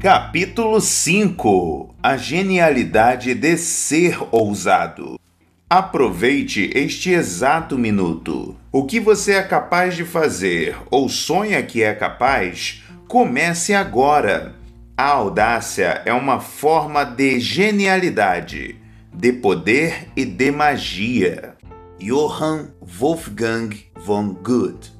Capítulo 5 A genialidade de ser ousado. Aproveite este exato minuto. O que você é capaz de fazer ou sonha que é capaz, comece agora. A audácia é uma forma de genialidade, de poder e de magia. Johann Wolfgang von Goethe.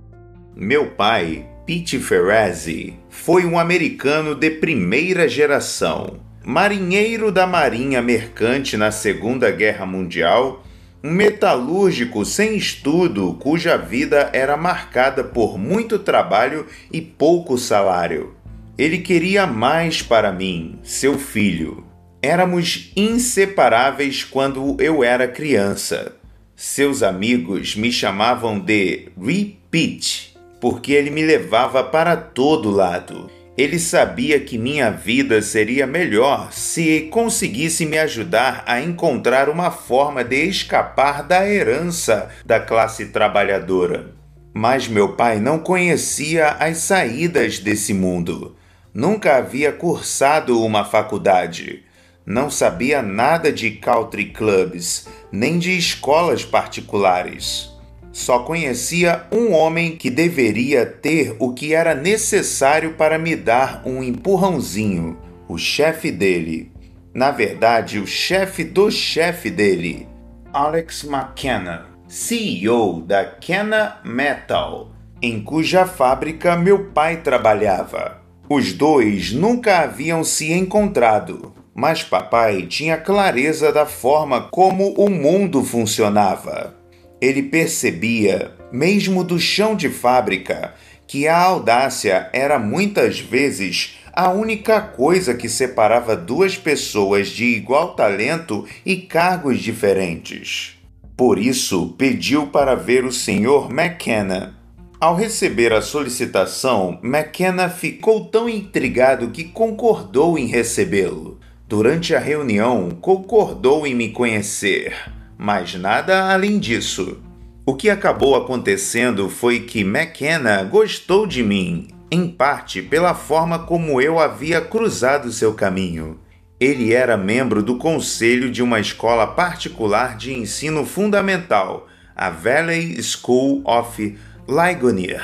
Meu pai, Pete Ferrazzi, foi um americano de primeira geração, marinheiro da Marinha Mercante na Segunda Guerra Mundial, um metalúrgico sem estudo cuja vida era marcada por muito trabalho e pouco salário. Ele queria mais para mim, seu filho. Éramos inseparáveis quando eu era criança. Seus amigos me chamavam de Repeat porque ele me levava para todo lado. Ele sabia que minha vida seria melhor se conseguisse me ajudar a encontrar uma forma de escapar da herança da classe trabalhadora. Mas meu pai não conhecia as saídas desse mundo. Nunca havia cursado uma faculdade. Não sabia nada de country clubs, nem de escolas particulares. Só conhecia um homem que deveria ter o que era necessário para me dar um empurrãozinho: o chefe dele. Na verdade, o chefe do chefe dele, Alex McKenna, CEO da Kenna Metal, em cuja fábrica meu pai trabalhava. Os dois nunca haviam se encontrado, mas papai tinha clareza da forma como o mundo funcionava. Ele percebia, mesmo do chão de fábrica, que a audácia era muitas vezes a única coisa que separava duas pessoas de igual talento e cargos diferentes. Por isso, pediu para ver o Sr. McKenna. Ao receber a solicitação, McKenna ficou tão intrigado que concordou em recebê-lo. Durante a reunião, concordou em me conhecer mas nada além disso. O que acabou acontecendo foi que McKenna gostou de mim, em parte pela forma como eu havia cruzado seu caminho. Ele era membro do conselho de uma escola particular de ensino fundamental, a Valley School of Ligonier,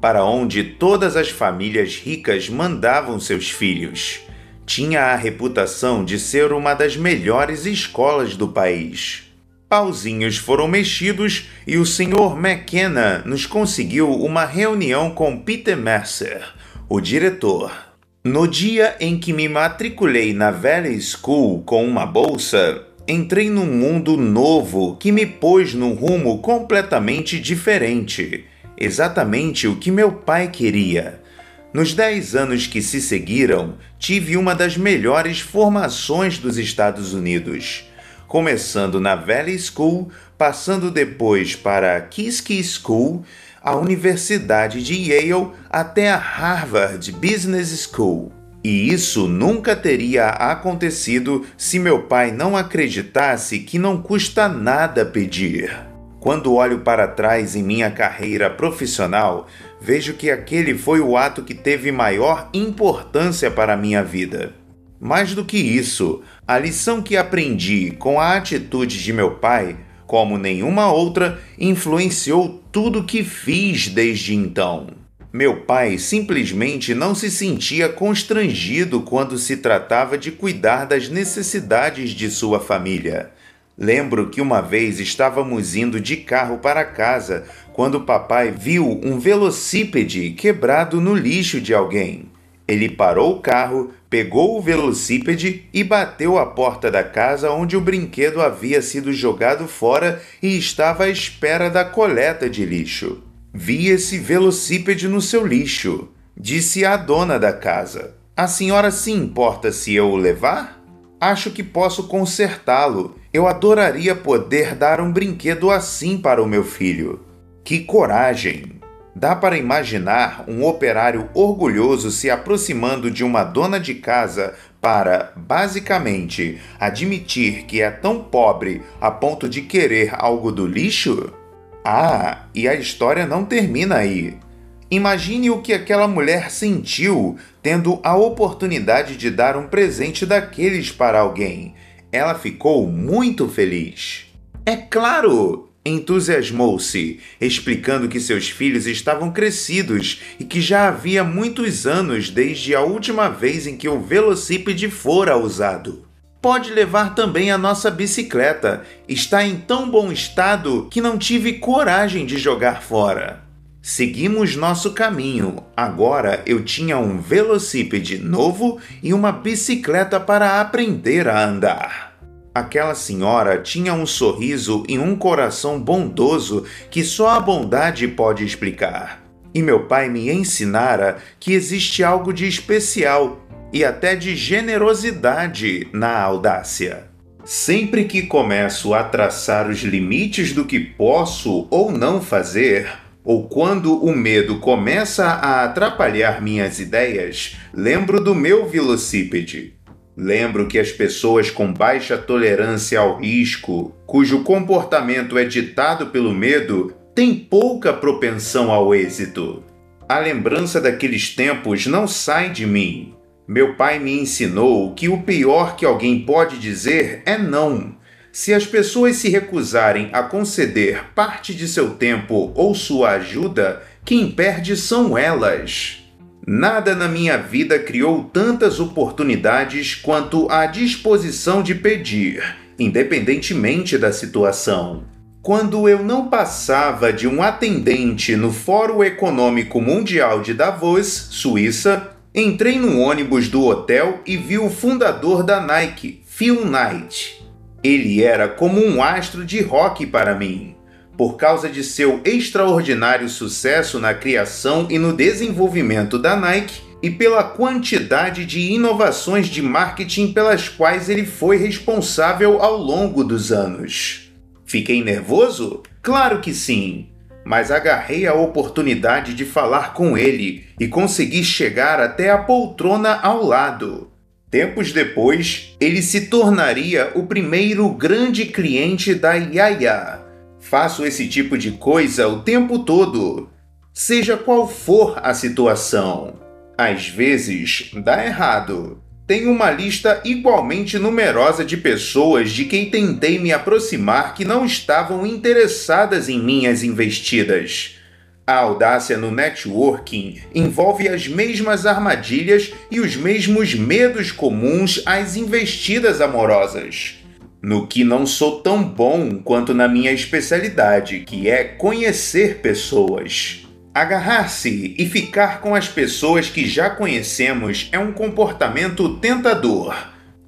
para onde todas as famílias ricas mandavam seus filhos. Tinha a reputação de ser uma das melhores escolas do país. Pauzinhos foram mexidos e o Sr. McKenna nos conseguiu uma reunião com Peter Mercer, o diretor. No dia em que me matriculei na Valley School com uma bolsa, entrei num mundo novo que me pôs num rumo completamente diferente. Exatamente o que meu pai queria. Nos dez anos que se seguiram, tive uma das melhores formações dos Estados Unidos começando na Valley School, passando depois para a Kiski School, a Universidade de Yale até a Harvard Business School. E isso nunca teria acontecido se meu pai não acreditasse que não custa nada pedir. Quando olho para trás em minha carreira profissional, vejo que aquele foi o ato que teve maior importância para a minha vida. Mais do que isso, a lição que aprendi com a atitude de meu pai, como nenhuma outra, influenciou tudo que fiz desde então. Meu pai simplesmente não se sentia constrangido quando se tratava de cuidar das necessidades de sua família. Lembro que uma vez estávamos indo de carro para casa quando papai viu um velocípede quebrado no lixo de alguém. Ele parou o carro, pegou o velocípede e bateu a porta da casa onde o brinquedo havia sido jogado fora e estava à espera da coleta de lixo. Vi esse velocípede no seu lixo, disse a dona da casa. A senhora se importa se eu o levar? Acho que posso consertá-lo. Eu adoraria poder dar um brinquedo assim para o meu filho. Que coragem! Dá para imaginar um operário orgulhoso se aproximando de uma dona de casa para, basicamente, admitir que é tão pobre a ponto de querer algo do lixo? Ah, e a história não termina aí. Imagine o que aquela mulher sentiu tendo a oportunidade de dar um presente daqueles para alguém. Ela ficou muito feliz. É claro! Entusiasmou-se, explicando que seus filhos estavam crescidos e que já havia muitos anos desde a última vez em que o velocípede fora usado. Pode levar também a nossa bicicleta. Está em tão bom estado que não tive coragem de jogar fora. Seguimos nosso caminho. Agora eu tinha um velocípede novo e uma bicicleta para aprender a andar. Aquela senhora tinha um sorriso e um coração bondoso que só a bondade pode explicar. E meu pai me ensinara que existe algo de especial e até de generosidade na audácia. Sempre que começo a traçar os limites do que posso ou não fazer, ou quando o medo começa a atrapalhar minhas ideias, lembro do meu velocípede. Lembro que as pessoas com baixa tolerância ao risco, cujo comportamento é ditado pelo medo, têm pouca propensão ao êxito. A lembrança daqueles tempos não sai de mim, meu pai me ensinou que o pior que alguém pode dizer é não. Se as pessoas se recusarem a conceder parte de seu tempo ou sua ajuda, quem perde são elas. Nada na minha vida criou tantas oportunidades quanto a disposição de pedir, independentemente da situação. Quando eu não passava de um atendente no Fórum Econômico Mundial de Davos, Suíça, Entrei no ônibus do hotel e vi o fundador da Nike, Phil Knight. Ele era como um astro de rock para mim, por causa de seu extraordinário sucesso na criação e no desenvolvimento da Nike e pela quantidade de inovações de marketing pelas quais ele foi responsável ao longo dos anos. Fiquei nervoso? Claro que sim mas agarrei a oportunidade de falar com ele e consegui chegar até a poltrona ao lado. Tempos depois, ele se tornaria o primeiro grande cliente da Yaya. Faço esse tipo de coisa o tempo todo, seja qual for a situação. Às vezes dá errado, tenho uma lista igualmente numerosa de pessoas de quem tentei me aproximar que não estavam interessadas em minhas investidas. A audácia no networking envolve as mesmas armadilhas e os mesmos medos comuns às investidas amorosas. No que não sou tão bom quanto na minha especialidade, que é conhecer pessoas. Agarrar-se e ficar com as pessoas que já conhecemos é um comportamento tentador.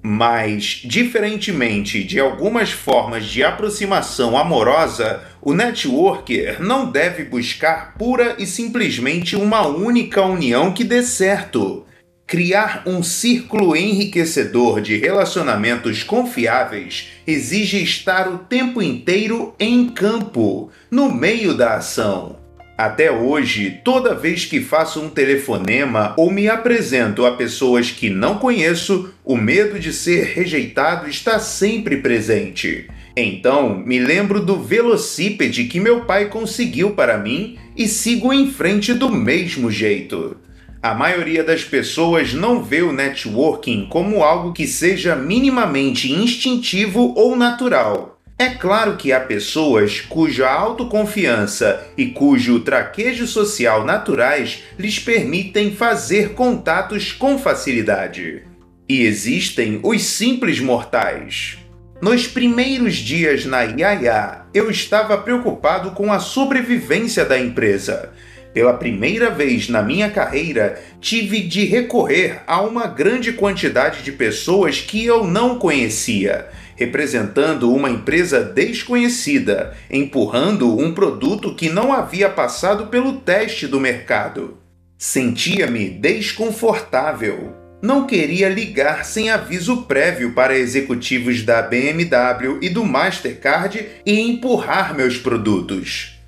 Mas, diferentemente de algumas formas de aproximação amorosa, o networker não deve buscar pura e simplesmente uma única união que dê certo. Criar um círculo enriquecedor de relacionamentos confiáveis exige estar o tempo inteiro em campo, no meio da ação. Até hoje, toda vez que faço um telefonema ou me apresento a pessoas que não conheço, o medo de ser rejeitado está sempre presente. Então, me lembro do velocípede que meu pai conseguiu para mim e sigo em frente do mesmo jeito. A maioria das pessoas não vê o networking como algo que seja minimamente instintivo ou natural. É claro que há pessoas cuja autoconfiança e cujo traquejo social naturais lhes permitem fazer contatos com facilidade. E existem os simples mortais. Nos primeiros dias na Yaya, eu estava preocupado com a sobrevivência da empresa. Pela primeira vez na minha carreira, tive de recorrer a uma grande quantidade de pessoas que eu não conhecia representando uma empresa desconhecida, empurrando um produto que não havia passado pelo teste do mercado. Sentia-me desconfortável. Não queria ligar sem aviso prévio para executivos da BMW e do Mastercard e empurrar meus produtos.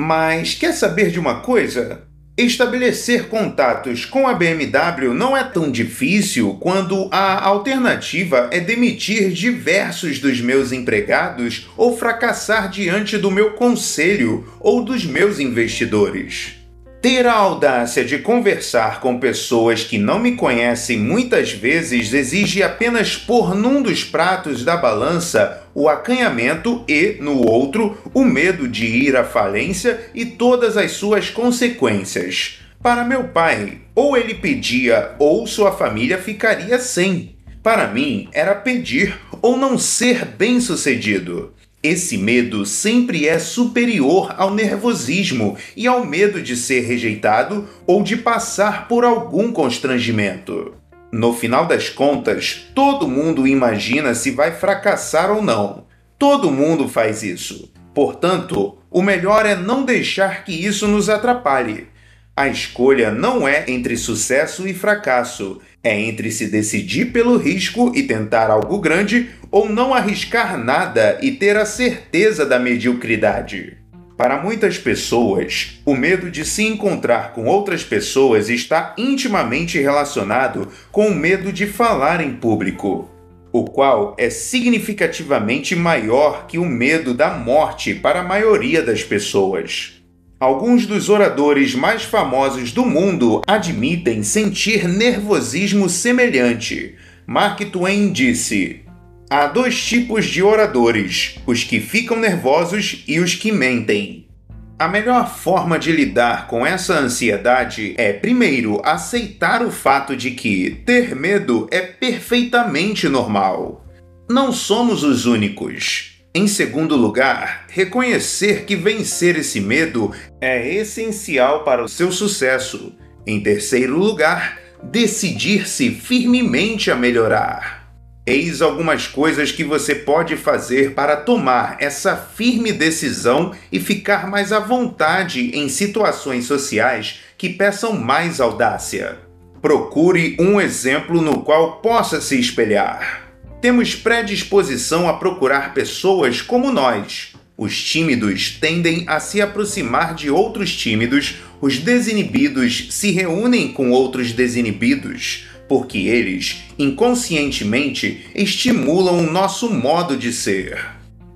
Mas quer saber de uma coisa? Estabelecer contatos com a BMW não é tão difícil quando a alternativa é demitir diversos dos meus empregados ou fracassar diante do meu conselho ou dos meus investidores. Ter a audácia de conversar com pessoas que não me conhecem muitas vezes exige apenas pôr num dos pratos da balança o acanhamento e, no outro, o medo de ir à falência e todas as suas consequências. Para meu pai, ou ele pedia ou sua família ficaria sem. Para mim, era pedir ou não ser bem-sucedido. Esse medo sempre é superior ao nervosismo e ao medo de ser rejeitado ou de passar por algum constrangimento. No final das contas, todo mundo imagina se vai fracassar ou não. Todo mundo faz isso. Portanto, o melhor é não deixar que isso nos atrapalhe. A escolha não é entre sucesso e fracasso, é entre se decidir pelo risco e tentar algo grande ou não arriscar nada e ter a certeza da mediocridade. Para muitas pessoas, o medo de se encontrar com outras pessoas está intimamente relacionado com o medo de falar em público, o qual é significativamente maior que o medo da morte para a maioria das pessoas. Alguns dos oradores mais famosos do mundo admitem sentir nervosismo semelhante. Mark Twain disse: Há dois tipos de oradores: os que ficam nervosos e os que mentem. A melhor forma de lidar com essa ansiedade é, primeiro, aceitar o fato de que ter medo é perfeitamente normal. Não somos os únicos. Em segundo lugar, reconhecer que vencer esse medo é essencial para o seu sucesso. Em terceiro lugar, decidir-se firmemente a melhorar. Eis algumas coisas que você pode fazer para tomar essa firme decisão e ficar mais à vontade em situações sociais que peçam mais audácia. Procure um exemplo no qual possa se espelhar. Temos predisposição a procurar pessoas como nós. Os tímidos tendem a se aproximar de outros tímidos, os desinibidos se reúnem com outros desinibidos, porque eles, inconscientemente, estimulam o nosso modo de ser.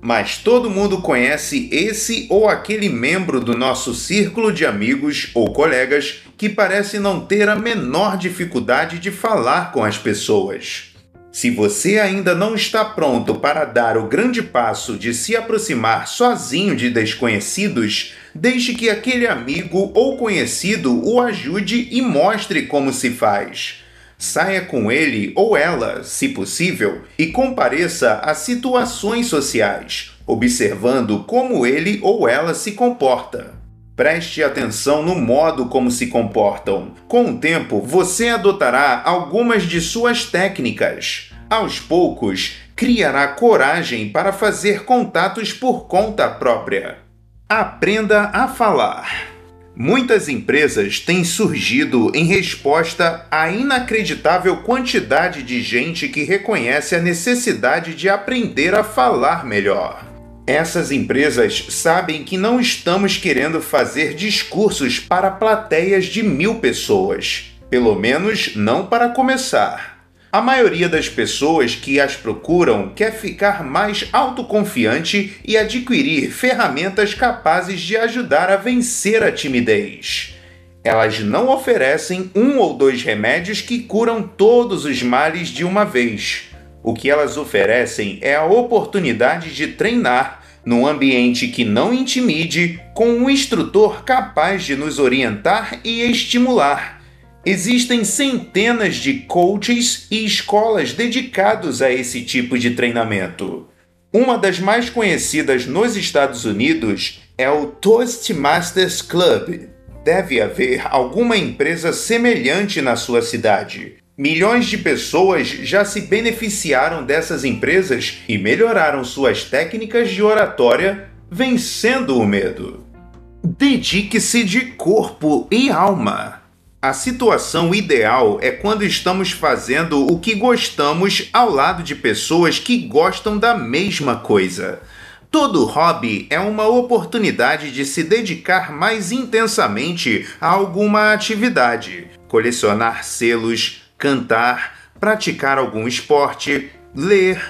Mas todo mundo conhece esse ou aquele membro do nosso círculo de amigos ou colegas que parece não ter a menor dificuldade de falar com as pessoas. Se você ainda não está pronto para dar o grande passo de se aproximar sozinho de desconhecidos, deixe que aquele amigo ou conhecido o ajude e mostre como se faz. Saia com ele ou ela, se possível, e compareça a situações sociais, observando como ele ou ela se comporta. Preste atenção no modo como se comportam. Com o tempo, você adotará algumas de suas técnicas. Aos poucos, criará coragem para fazer contatos por conta própria. Aprenda a falar. Muitas empresas têm surgido em resposta à inacreditável quantidade de gente que reconhece a necessidade de aprender a falar melhor. Essas empresas sabem que não estamos querendo fazer discursos para plateias de mil pessoas, pelo menos não para começar. A maioria das pessoas que as procuram quer ficar mais autoconfiante e adquirir ferramentas capazes de ajudar a vencer a timidez. Elas não oferecem um ou dois remédios que curam todos os males de uma vez o que elas oferecem é a oportunidade de treinar num ambiente que não intimide, com um instrutor capaz de nos orientar e estimular. Existem centenas de coaches e escolas dedicados a esse tipo de treinamento. Uma das mais conhecidas nos Estados Unidos é o Toastmasters Club. Deve haver alguma empresa semelhante na sua cidade. Milhões de pessoas já se beneficiaram dessas empresas e melhoraram suas técnicas de oratória, vencendo o medo. Dedique-se de corpo e alma. A situação ideal é quando estamos fazendo o que gostamos ao lado de pessoas que gostam da mesma coisa. Todo hobby é uma oportunidade de se dedicar mais intensamente a alguma atividade, colecionar selos, cantar, praticar algum esporte, ler.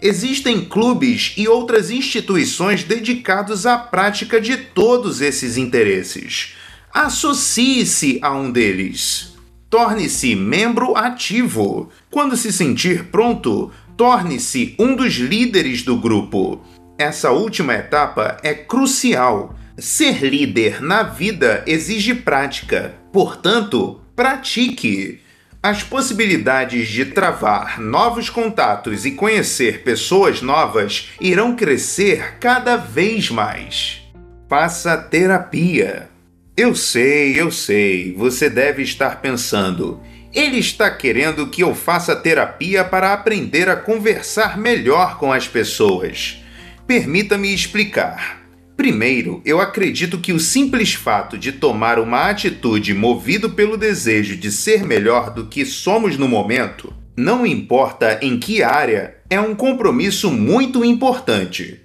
Existem clubes e outras instituições dedicados à prática de todos esses interesses. associe-se a um deles. Torne-se membro ativo. Quando se sentir pronto, torne-se um dos líderes do grupo. Essa última etapa é crucial. Ser líder na vida exige prática. Portanto, pratique. As possibilidades de travar novos contatos e conhecer pessoas novas irão crescer cada vez mais. Faça terapia. Eu sei, eu sei, você deve estar pensando. Ele está querendo que eu faça terapia para aprender a conversar melhor com as pessoas. Permita-me explicar. Primeiro, eu acredito que o simples fato de tomar uma atitude movido pelo desejo de ser melhor do que somos no momento, não importa em que área, é um compromisso muito importante.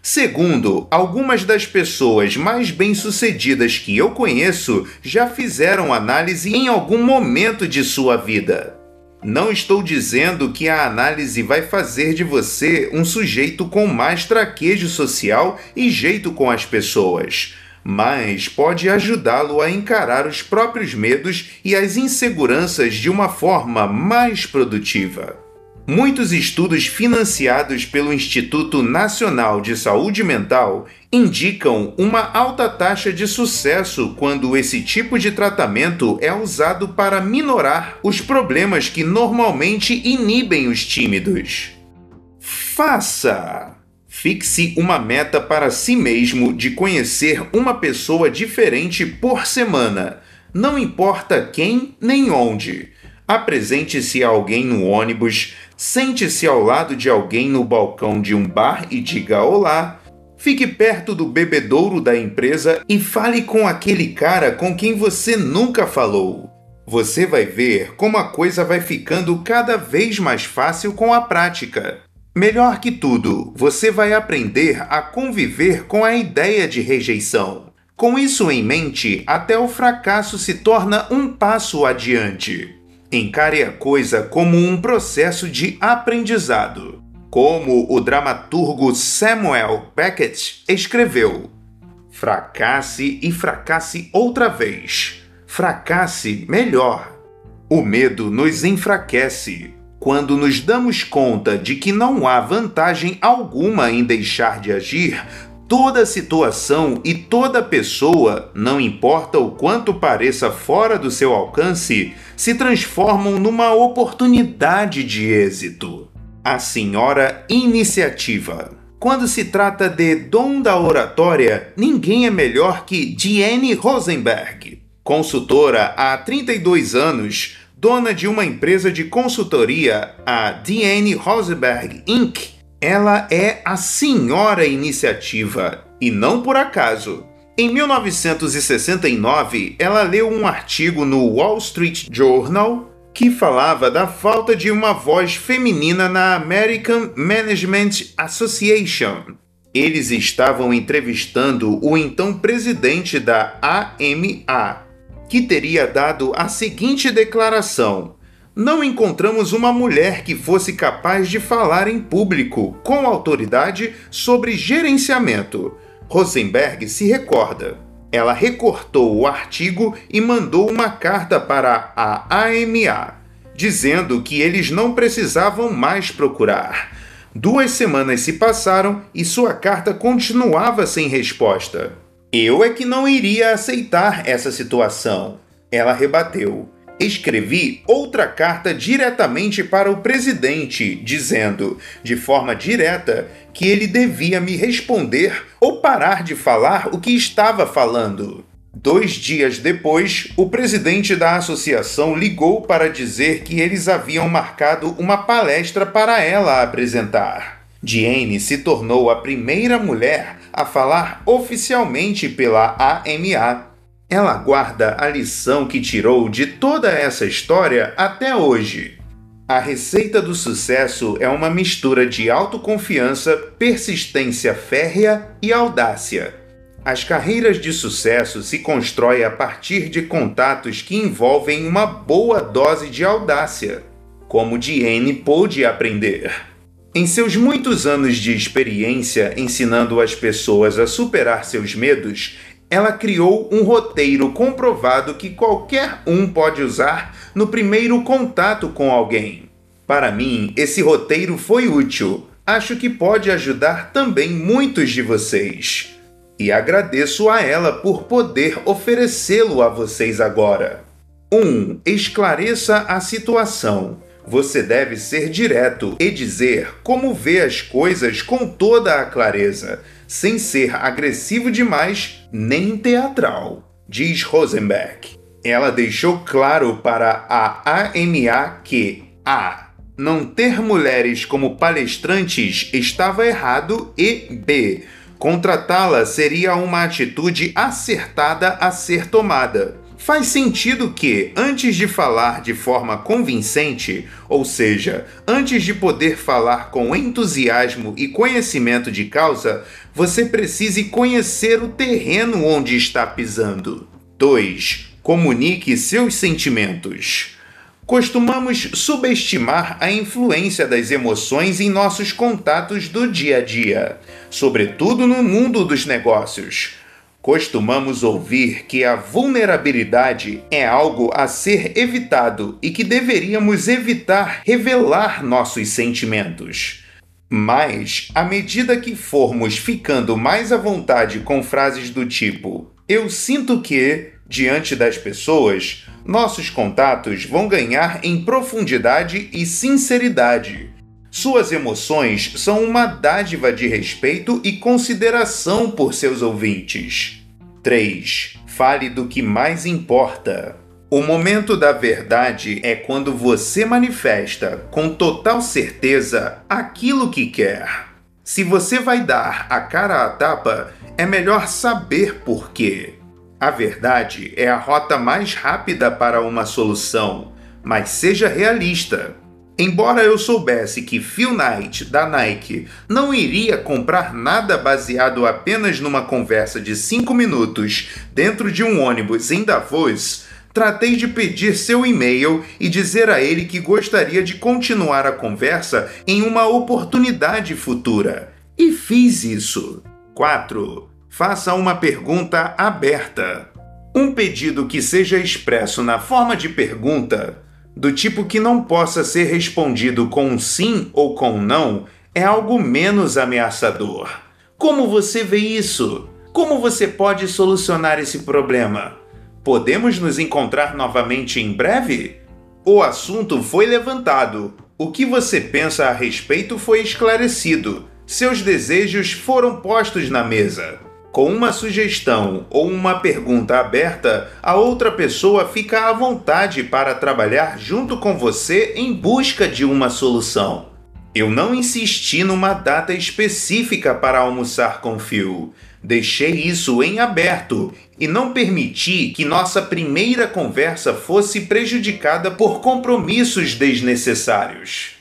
Segundo, algumas das pessoas mais bem-sucedidas que eu conheço já fizeram análise em algum momento de sua vida. Não estou dizendo que a análise vai fazer de você um sujeito com mais traquejo social e jeito com as pessoas, mas pode ajudá-lo a encarar os próprios medos e as inseguranças de uma forma mais produtiva. Muitos estudos financiados pelo Instituto Nacional de Saúde Mental indicam uma alta taxa de sucesso quando esse tipo de tratamento é usado para minorar os problemas que normalmente inibem os tímidos. Faça! Fixe uma meta para si mesmo de conhecer uma pessoa diferente por semana, não importa quem nem onde. Apresente-se a alguém no ônibus, Sente-se ao lado de alguém no balcão de um bar e diga olá. Fique perto do bebedouro da empresa e fale com aquele cara com quem você nunca falou. Você vai ver como a coisa vai ficando cada vez mais fácil com a prática. Melhor que tudo, você vai aprender a conviver com a ideia de rejeição. Com isso em mente, até o fracasso se torna um passo adiante. Encare a coisa como um processo de aprendizado. Como o dramaturgo Samuel Beckett escreveu: fracasse e fracasse outra vez. Fracasse melhor. O medo nos enfraquece. Quando nos damos conta de que não há vantagem alguma em deixar de agir, Toda situação e toda pessoa, não importa o quanto pareça fora do seu alcance, se transformam numa oportunidade de êxito. A senhora iniciativa. Quando se trata de dom da oratória, ninguém é melhor que Diane Rosenberg. Consultora há 32 anos, dona de uma empresa de consultoria, a Diane Rosenberg Inc ela é a senhora iniciativa, e não por acaso. Em 1969, ela leu um artigo no Wall Street Journal que falava da falta de uma voz feminina na American Management Association. Eles estavam entrevistando o então presidente da AMA, que teria dado a seguinte declaração: não encontramos uma mulher que fosse capaz de falar em público com autoridade sobre gerenciamento. Rosenberg se recorda. Ela recortou o artigo e mandou uma carta para a AMA, dizendo que eles não precisavam mais procurar. Duas semanas se passaram e sua carta continuava sem resposta. Eu é que não iria aceitar essa situação. Ela rebateu. Escrevi outra carta diretamente para o presidente, dizendo, de forma direta, que ele devia me responder ou parar de falar o que estava falando. Dois dias depois, o presidente da associação ligou para dizer que eles haviam marcado uma palestra para ela apresentar. Diane se tornou a primeira mulher a falar oficialmente pela AMA ela guarda a lição que tirou de toda essa história até hoje. A receita do sucesso é uma mistura de autoconfiança, persistência férrea e audácia. As carreiras de sucesso se constroem a partir de contatos que envolvem uma boa dose de audácia, como Diane pôde aprender. Em seus muitos anos de experiência ensinando as pessoas a superar seus medos, ela criou um roteiro comprovado que qualquer um pode usar no primeiro contato com alguém. Para mim, esse roteiro foi útil. Acho que pode ajudar também muitos de vocês. E agradeço a ela por poder oferecê-lo a vocês agora. 1. Um, esclareça a situação. Você deve ser direto e dizer como vê as coisas com toda a clareza, sem ser agressivo demais nem teatral, diz Rosenberg. Ela deixou claro para a AMA que a. Não ter mulheres como palestrantes estava errado e b. Contratá-la seria uma atitude acertada a ser tomada. Faz sentido que, antes de falar de forma convincente, ou seja, antes de poder falar com entusiasmo e conhecimento de causa, você precise conhecer o terreno onde está pisando. 2. Comunique seus sentimentos. Costumamos subestimar a influência das emoções em nossos contatos do dia a dia, sobretudo no mundo dos negócios. Costumamos ouvir que a vulnerabilidade é algo a ser evitado e que deveríamos evitar revelar nossos sentimentos. Mas, à medida que formos ficando mais à vontade com frases do tipo eu sinto que, diante das pessoas, nossos contatos vão ganhar em profundidade e sinceridade. Suas emoções são uma dádiva de respeito e consideração por seus ouvintes. 3. Fale do que mais importa. O momento da verdade é quando você manifesta com total certeza aquilo que quer. Se você vai dar a cara à tapa, é melhor saber por quê. A verdade é a rota mais rápida para uma solução, mas seja realista. Embora eu soubesse que Phil Knight, da Nike, não iria comprar nada baseado apenas numa conversa de 5 minutos dentro de um ônibus em Davos, tratei de pedir seu e-mail e dizer a ele que gostaria de continuar a conversa em uma oportunidade futura. E fiz isso. 4. Faça uma pergunta aberta. Um pedido que seja expresso na forma de pergunta, do tipo que não possa ser respondido com sim ou com não, é algo menos ameaçador. Como você vê isso? Como você pode solucionar esse problema? Podemos nos encontrar novamente em breve? O assunto foi levantado. O que você pensa a respeito foi esclarecido seus desejos foram postos na mesa. Com uma sugestão ou uma pergunta aberta, a outra pessoa fica à vontade para trabalhar junto com você em busca de uma solução. Eu não insisti numa data específica para almoçar com Phil. Deixei isso em aberto e não permiti que nossa primeira conversa fosse prejudicada por compromissos desnecessários.